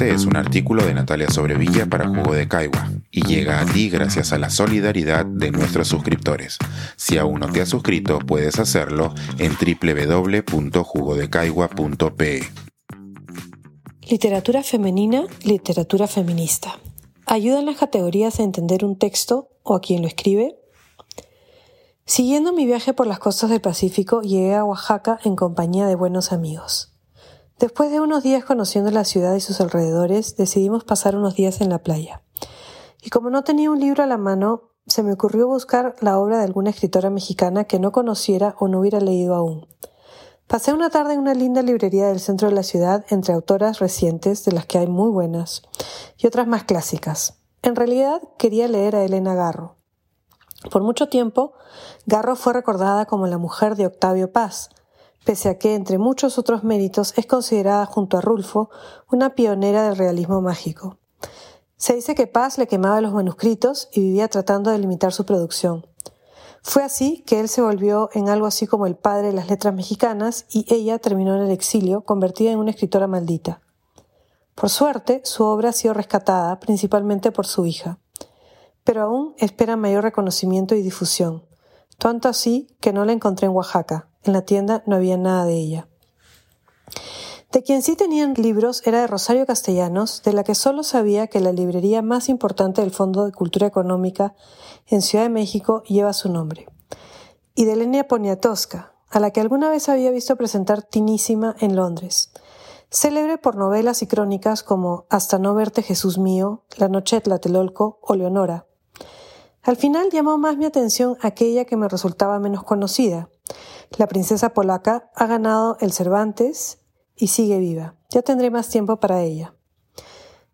Este es un artículo de Natalia Sobrevilla para Jugo de Caigua y llega a ti gracias a la solidaridad de nuestros suscriptores. Si aún no te has suscrito, puedes hacerlo en www.jugodecaigua.pe. Literatura femenina, literatura feminista. ¿Ayudan las categorías a entender un texto o a quien lo escribe? Siguiendo mi viaje por las costas del Pacífico, llegué a Oaxaca en compañía de buenos amigos. Después de unos días conociendo la ciudad y sus alrededores, decidimos pasar unos días en la playa. Y como no tenía un libro a la mano, se me ocurrió buscar la obra de alguna escritora mexicana que no conociera o no hubiera leído aún. Pasé una tarde en una linda librería del centro de la ciudad entre autoras recientes, de las que hay muy buenas, y otras más clásicas. En realidad quería leer a Elena Garro. Por mucho tiempo, Garro fue recordada como la mujer de Octavio Paz, pese a que, entre muchos otros méritos, es considerada junto a Rulfo una pionera del realismo mágico. Se dice que Paz le quemaba los manuscritos y vivía tratando de limitar su producción. Fue así que él se volvió en algo así como el padre de las letras mexicanas y ella terminó en el exilio, convertida en una escritora maldita. Por suerte, su obra ha sido rescatada, principalmente por su hija. Pero aún espera mayor reconocimiento y difusión, tanto así que no la encontré en Oaxaca. En la tienda no había nada de ella. De quien sí tenían libros era de Rosario Castellanos, de la que solo sabía que la librería más importante del Fondo de Cultura Económica en Ciudad de México lleva su nombre. Y de Lenia Poniatowska, a la que alguna vez había visto presentar Tinísima en Londres. Célebre por novelas y crónicas como Hasta no verte Jesús mío, La noche de Tlatelolco o Leonora. Al final llamó más mi atención aquella que me resultaba menos conocida, la princesa polaca ha ganado el Cervantes y sigue viva. Ya tendré más tiempo para ella.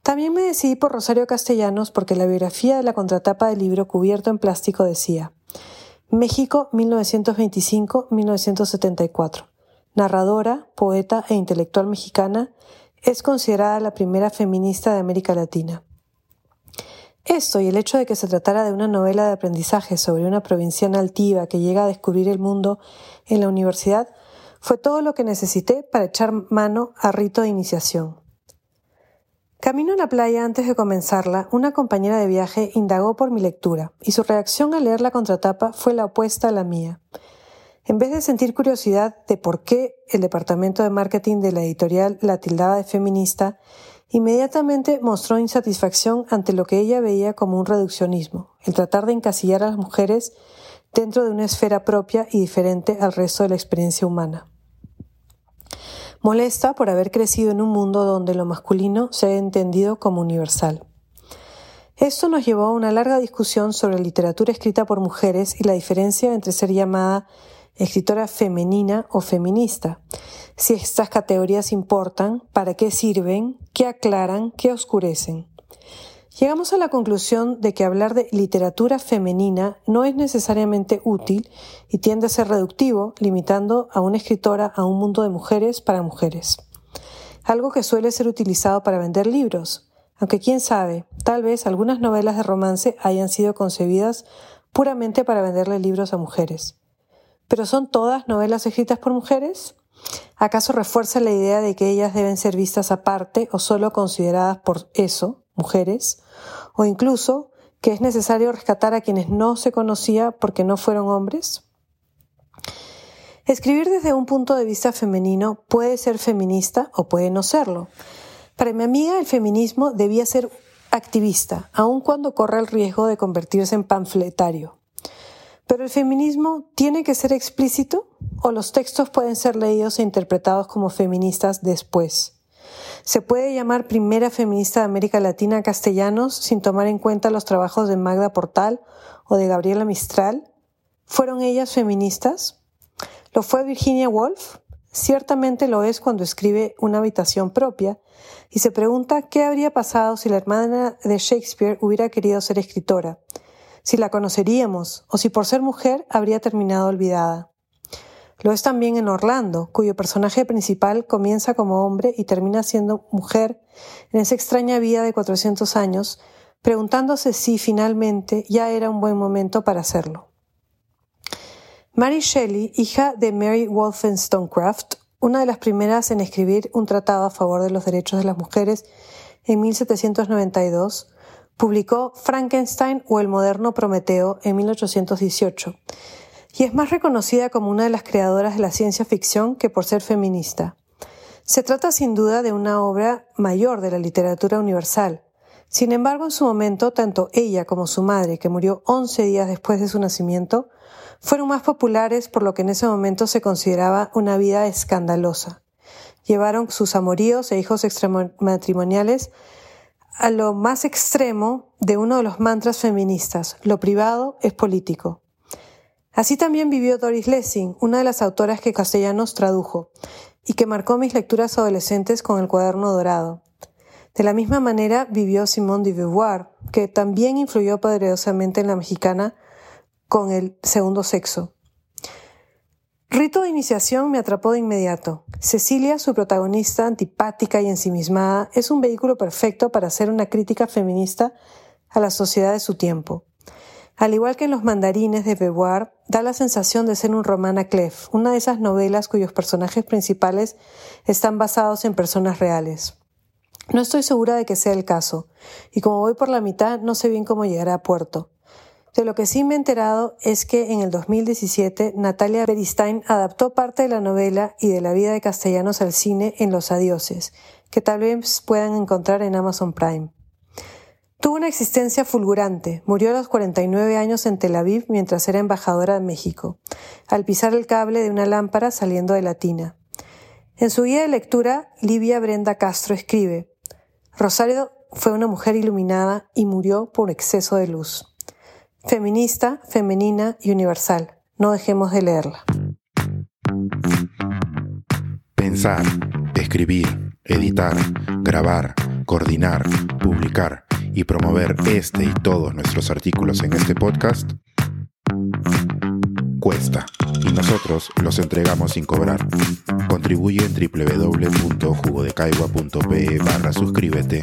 También me decidí por Rosario Castellanos porque la biografía de la contratapa del libro cubierto en plástico decía México 1925-1974. Narradora, poeta e intelectual mexicana, es considerada la primera feminista de América Latina. Esto y el hecho de que se tratara de una novela de aprendizaje sobre una provinciana altiva que llega a descubrir el mundo en la universidad fue todo lo que necesité para echar mano a rito de iniciación. Camino a la playa antes de comenzarla, una compañera de viaje indagó por mi lectura, y su reacción al leer la contratapa fue la opuesta a la mía. En vez de sentir curiosidad de por qué el departamento de marketing de la editorial la tildaba de feminista, Inmediatamente mostró insatisfacción ante lo que ella veía como un reduccionismo, el tratar de encasillar a las mujeres dentro de una esfera propia y diferente al resto de la experiencia humana. Molesta por haber crecido en un mundo donde lo masculino se ha entendido como universal. Esto nos llevó a una larga discusión sobre literatura escrita por mujeres y la diferencia entre ser llamada escritora femenina o feminista, si estas categorías importan, para qué sirven, qué aclaran, qué oscurecen. Llegamos a la conclusión de que hablar de literatura femenina no es necesariamente útil y tiende a ser reductivo, limitando a una escritora a un mundo de mujeres para mujeres. Algo que suele ser utilizado para vender libros, aunque quién sabe, tal vez algunas novelas de romance hayan sido concebidas puramente para venderle libros a mujeres. ¿Pero son todas novelas escritas por mujeres? ¿Acaso refuerza la idea de que ellas deben ser vistas aparte o solo consideradas por eso, mujeres? ¿O incluso que es necesario rescatar a quienes no se conocía porque no fueron hombres? Escribir desde un punto de vista femenino puede ser feminista o puede no serlo. Para mi amiga el feminismo debía ser activista, aun cuando corre el riesgo de convertirse en panfletario. Pero el feminismo tiene que ser explícito o los textos pueden ser leídos e interpretados como feministas después. Se puede llamar primera feminista de América Latina castellanos sin tomar en cuenta los trabajos de Magda Portal o de Gabriela Mistral. ¿Fueron ellas feministas? ¿Lo fue Virginia Woolf? Ciertamente lo es cuando escribe Una habitación propia y se pregunta qué habría pasado si la hermana de Shakespeare hubiera querido ser escritora si la conoceríamos o si por ser mujer habría terminado olvidada. Lo es también en Orlando, cuyo personaje principal comienza como hombre y termina siendo mujer en esa extraña vida de 400 años, preguntándose si finalmente ya era un buen momento para hacerlo. Mary Shelley, hija de Mary Wollstonecraft, una de las primeras en escribir un tratado a favor de los derechos de las mujeres en 1792, publicó Frankenstein o el moderno Prometeo en 1818, y es más reconocida como una de las creadoras de la ciencia ficción que por ser feminista. Se trata sin duda de una obra mayor de la literatura universal. Sin embargo, en su momento, tanto ella como su madre, que murió 11 días después de su nacimiento, fueron más populares por lo que en ese momento se consideraba una vida escandalosa. Llevaron sus amoríos e hijos extramatrimoniales a lo más extremo de uno de los mantras feministas, lo privado es político. Así también vivió Doris Lessing, una de las autoras que Castellanos tradujo, y que marcó mis lecturas adolescentes con el cuaderno dorado. De la misma manera vivió Simone de Beauvoir, que también influyó poderosamente en la mexicana con el segundo sexo. Rito de iniciación me atrapó de inmediato. Cecilia, su protagonista antipática y ensimismada, es un vehículo perfecto para hacer una crítica feminista a la sociedad de su tiempo. Al igual que en Los mandarines de Beauvoir, da la sensación de ser un román a Clef, una de esas novelas cuyos personajes principales están basados en personas reales. No estoy segura de que sea el caso, y como voy por la mitad, no sé bien cómo llegar a puerto. De lo que sí me he enterado es que en el 2017 Natalia Beristain adaptó parte de la novela y de la vida de castellanos al cine en Los Adioses, que tal vez puedan encontrar en Amazon Prime. Tuvo una existencia fulgurante. Murió a los 49 años en Tel Aviv mientras era embajadora de México, al pisar el cable de una lámpara saliendo de la tina. En su guía de lectura, Livia Brenda Castro escribe, Rosario fue una mujer iluminada y murió por exceso de luz feminista, femenina y universal. No dejemos de leerla. Pensar, escribir, editar, grabar, coordinar, publicar y promover este y todos nuestros artículos en este podcast cuesta y nosotros los entregamos sin cobrar. Contribuye en www.jugodecaigua.pe barra suscríbete